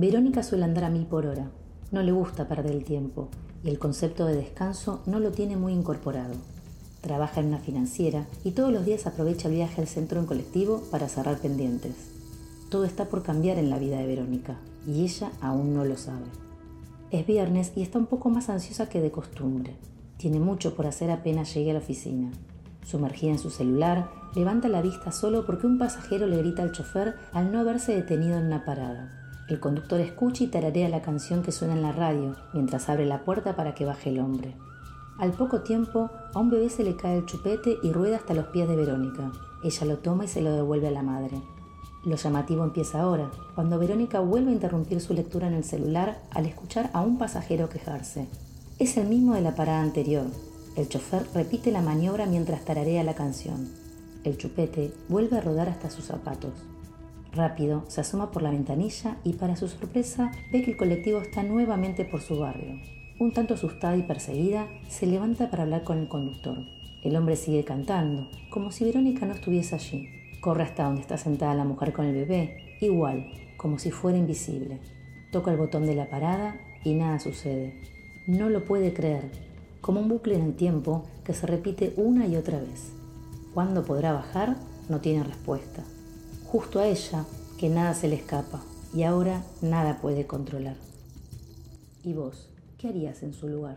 Verónica suele andar a mil por hora. No le gusta perder el tiempo y el concepto de descanso no lo tiene muy incorporado. Trabaja en una financiera y todos los días aprovecha el viaje al centro en colectivo para cerrar pendientes. Todo está por cambiar en la vida de Verónica y ella aún no lo sabe. Es viernes y está un poco más ansiosa que de costumbre. Tiene mucho por hacer apenas llegue a la oficina. Sumergida en su celular, levanta la vista solo porque un pasajero le grita al chofer al no haberse detenido en una parada. El conductor escucha y tararea la canción que suena en la radio mientras abre la puerta para que baje el hombre. Al poco tiempo, a un bebé se le cae el chupete y rueda hasta los pies de Verónica. Ella lo toma y se lo devuelve a la madre. Lo llamativo empieza ahora, cuando Verónica vuelve a interrumpir su lectura en el celular al escuchar a un pasajero quejarse. Es el mismo de la parada anterior. El chofer repite la maniobra mientras tararea la canción. El chupete vuelve a rodar hasta sus zapatos. Rápido se asoma por la ventanilla y para su sorpresa ve que el colectivo está nuevamente por su barrio. Un tanto asustada y perseguida, se levanta para hablar con el conductor. El hombre sigue cantando, como si Verónica no estuviese allí. Corre hasta donde está sentada la mujer con el bebé, igual, como si fuera invisible. Toca el botón de la parada y nada sucede. No lo puede creer, como un bucle en el tiempo que se repite una y otra vez. ¿Cuándo podrá bajar? No tiene respuesta justo a ella, que nada se le escapa y ahora nada puede controlar. ¿Y vos, qué harías en su lugar?